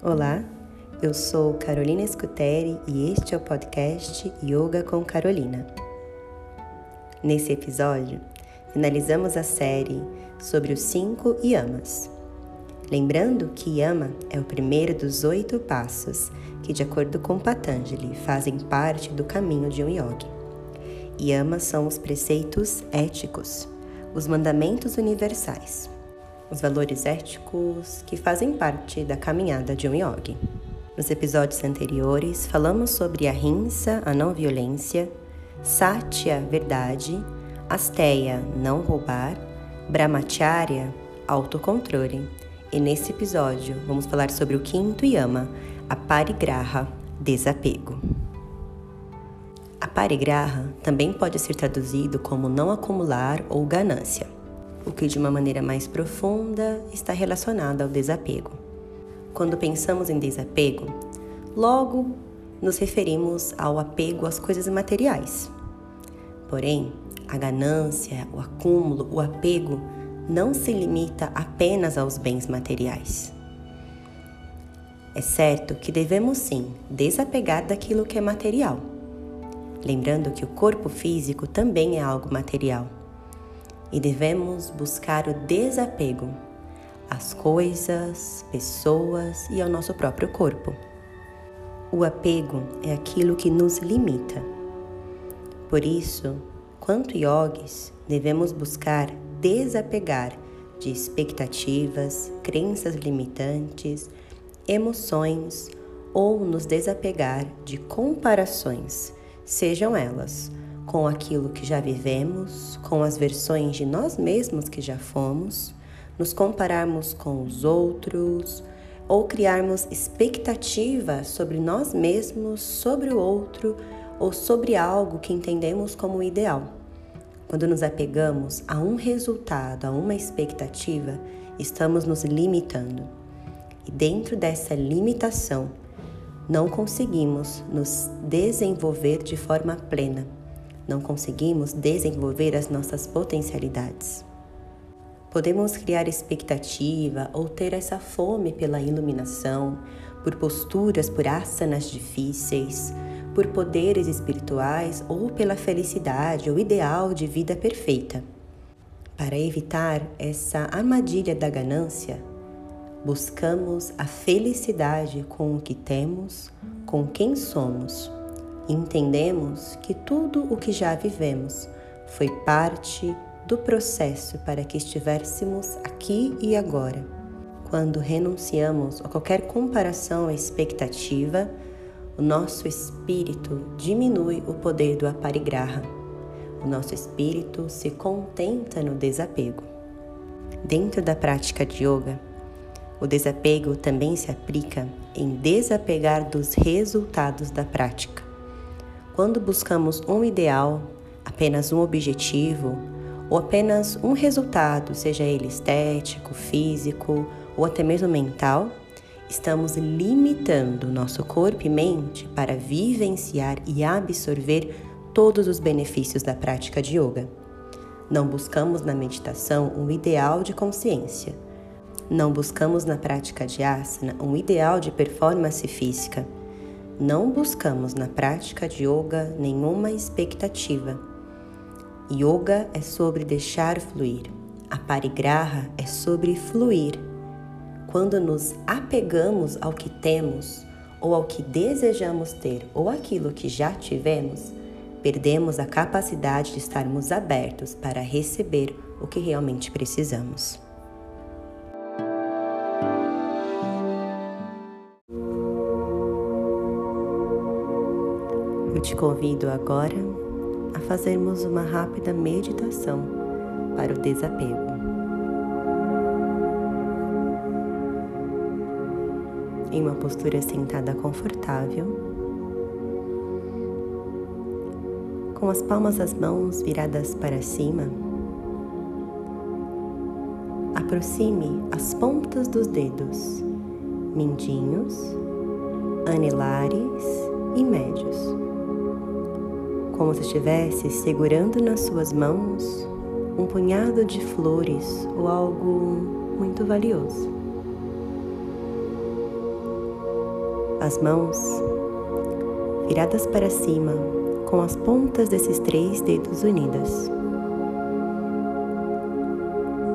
Olá, eu sou Carolina Scuteri e este é o podcast Yoga com Carolina. Nesse episódio, finalizamos a série sobre os cinco yamas. Lembrando que yama é o primeiro dos oito passos que, de acordo com Patanjali, fazem parte do caminho de um yogi. Yamas são os preceitos éticos, os mandamentos universais os valores éticos que fazem parte da caminhada de um yogi. Nos episódios anteriores, falamos sobre a rinsa, a não violência, satya, verdade, asteya, não roubar, brahmacharya, autocontrole. E nesse episódio, vamos falar sobre o quinto yama, a parigraha, desapego. A parigraha também pode ser traduzido como não acumular ou ganância o que de uma maneira mais profunda está relacionado ao desapego. Quando pensamos em desapego, logo nos referimos ao apego às coisas materiais. Porém, a ganância, o acúmulo, o apego não se limita apenas aos bens materiais. É certo que devemos sim desapegar daquilo que é material, lembrando que o corpo físico também é algo material e devemos buscar o desapego às coisas, pessoas e ao nosso próprio corpo. O apego é aquilo que nos limita. Por isso, quanto yogis, devemos buscar desapegar de expectativas, crenças limitantes, emoções ou nos desapegar de comparações, sejam elas com aquilo que já vivemos, com as versões de nós mesmos que já fomos, nos compararmos com os outros ou criarmos expectativas sobre nós mesmos, sobre o outro ou sobre algo que entendemos como ideal. Quando nos apegamos a um resultado, a uma expectativa, estamos nos limitando. E dentro dessa limitação, não conseguimos nos desenvolver de forma plena não conseguimos desenvolver as nossas potencialidades. Podemos criar expectativa ou ter essa fome pela iluminação, por posturas, por asanas difíceis, por poderes espirituais ou pela felicidade ou ideal de vida perfeita. Para evitar essa armadilha da ganância, buscamos a felicidade com o que temos, com quem somos entendemos que tudo o que já vivemos foi parte do processo para que estivéssemos aqui e agora. Quando renunciamos a qualquer comparação ou expectativa, o nosso espírito diminui o poder do aparigraha. O nosso espírito se contenta no desapego. Dentro da prática de yoga, o desapego também se aplica em desapegar dos resultados da prática. Quando buscamos um ideal, apenas um objetivo ou apenas um resultado, seja ele estético, físico ou até mesmo mental, estamos limitando nosso corpo e mente para vivenciar e absorver todos os benefícios da prática de yoga. Não buscamos na meditação um ideal de consciência. Não buscamos na prática de asana um ideal de performance física não buscamos na prática de yoga nenhuma expectativa. Yoga é sobre deixar fluir. A parigraha é sobre fluir. Quando nos apegamos ao que temos, ou ao que desejamos ter, ou aquilo que já tivemos, perdemos a capacidade de estarmos abertos para receber o que realmente precisamos. Eu te convido agora a fazermos uma rápida meditação para o desapego. Em uma postura sentada confortável, com as palmas das mãos viradas para cima, aproxime as pontas dos dedos, mindinhos, anelares e médios como se estivesse segurando nas suas mãos um punhado de flores ou algo muito valioso. as mãos viradas para cima com as pontas desses três dedos unidas.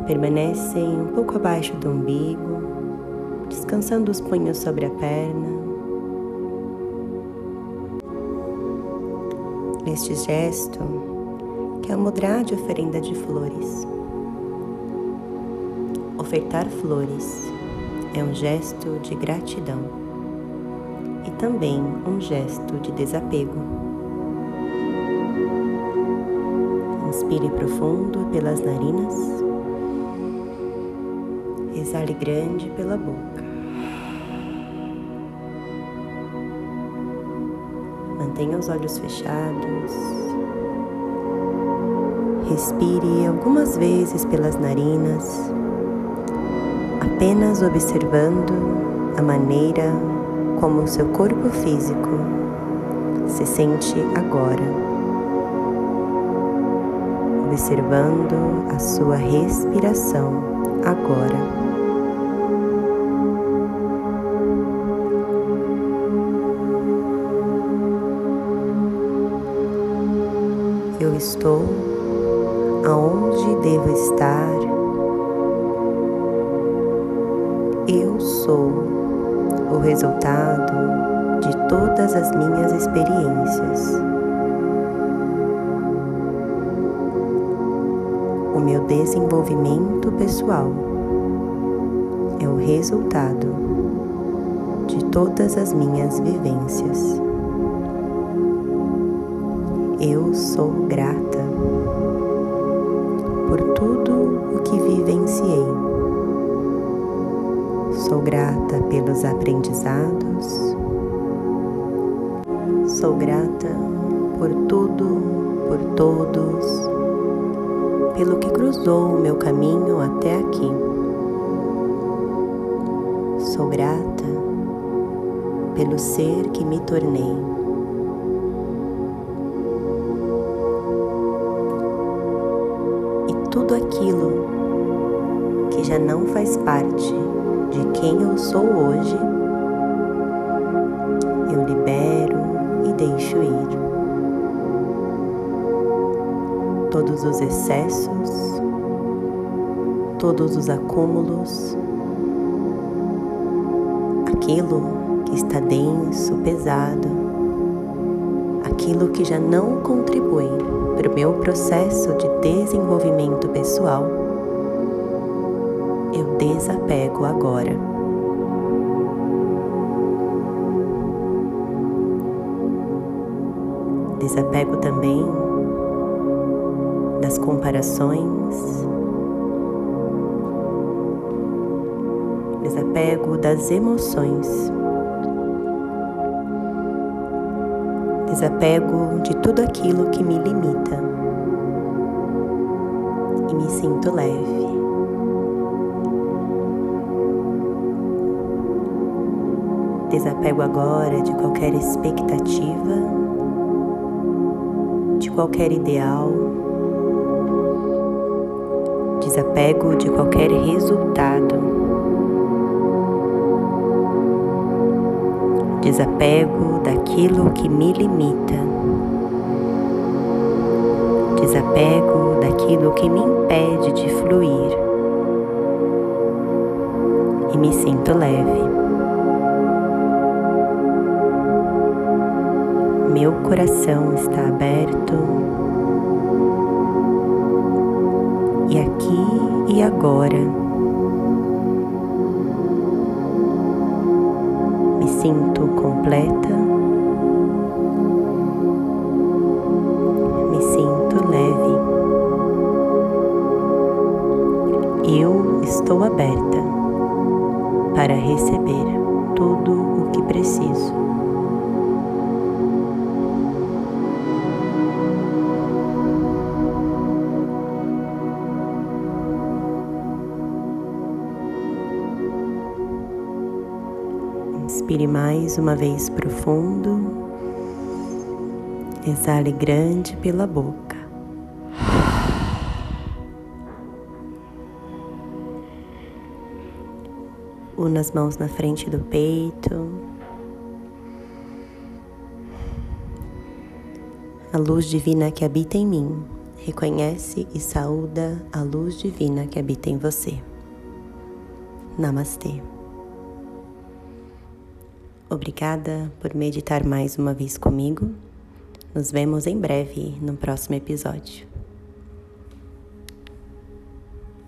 Permanecem um pouco abaixo do umbigo, descansando os punhos sobre a perna. Neste gesto, que é o mudra de oferenda de flores. Ofertar flores é um gesto de gratidão e também um gesto de desapego. Inspire profundo pelas narinas exale grande pela boca. Mantenha os olhos fechados. Respire algumas vezes pelas narinas, apenas observando a maneira como o seu corpo físico se sente agora. Observando a sua respiração agora. Estou, aonde devo estar. Eu sou o resultado de todas as minhas experiências. O meu desenvolvimento pessoal é o resultado de todas as minhas vivências. Eu sou grata por tudo o que vivenciei. Sou grata pelos aprendizados. Sou grata por tudo, por todos, pelo que cruzou o meu caminho até aqui. Sou grata pelo ser que me tornei. Já não faz parte de quem eu sou hoje, eu libero e deixo ir. Todos os excessos, todos os acúmulos, aquilo que está denso, pesado, aquilo que já não contribui para o meu processo de desenvolvimento pessoal, eu desapego agora. Desapego também das comparações, desapego das emoções. desapego de tudo aquilo que me limita e me sinto leve. Desapego agora de qualquer expectativa, de qualquer ideal, desapego de qualquer resultado. desapego daquilo que me limita, desapego daquilo que me impede de fluir e me sinto leve. Meu coração está aberto e aqui e agora. sinto completa, me sinto leve. Eu estou aberta para receber tudo o que preciso. Inspire mais uma vez profundo. Exale grande pela boca. Una as mãos na frente do peito. A luz divina que habita em mim reconhece e saúda a luz divina que habita em você. Namastê. Obrigada por meditar mais uma vez comigo. Nos vemos em breve no próximo episódio.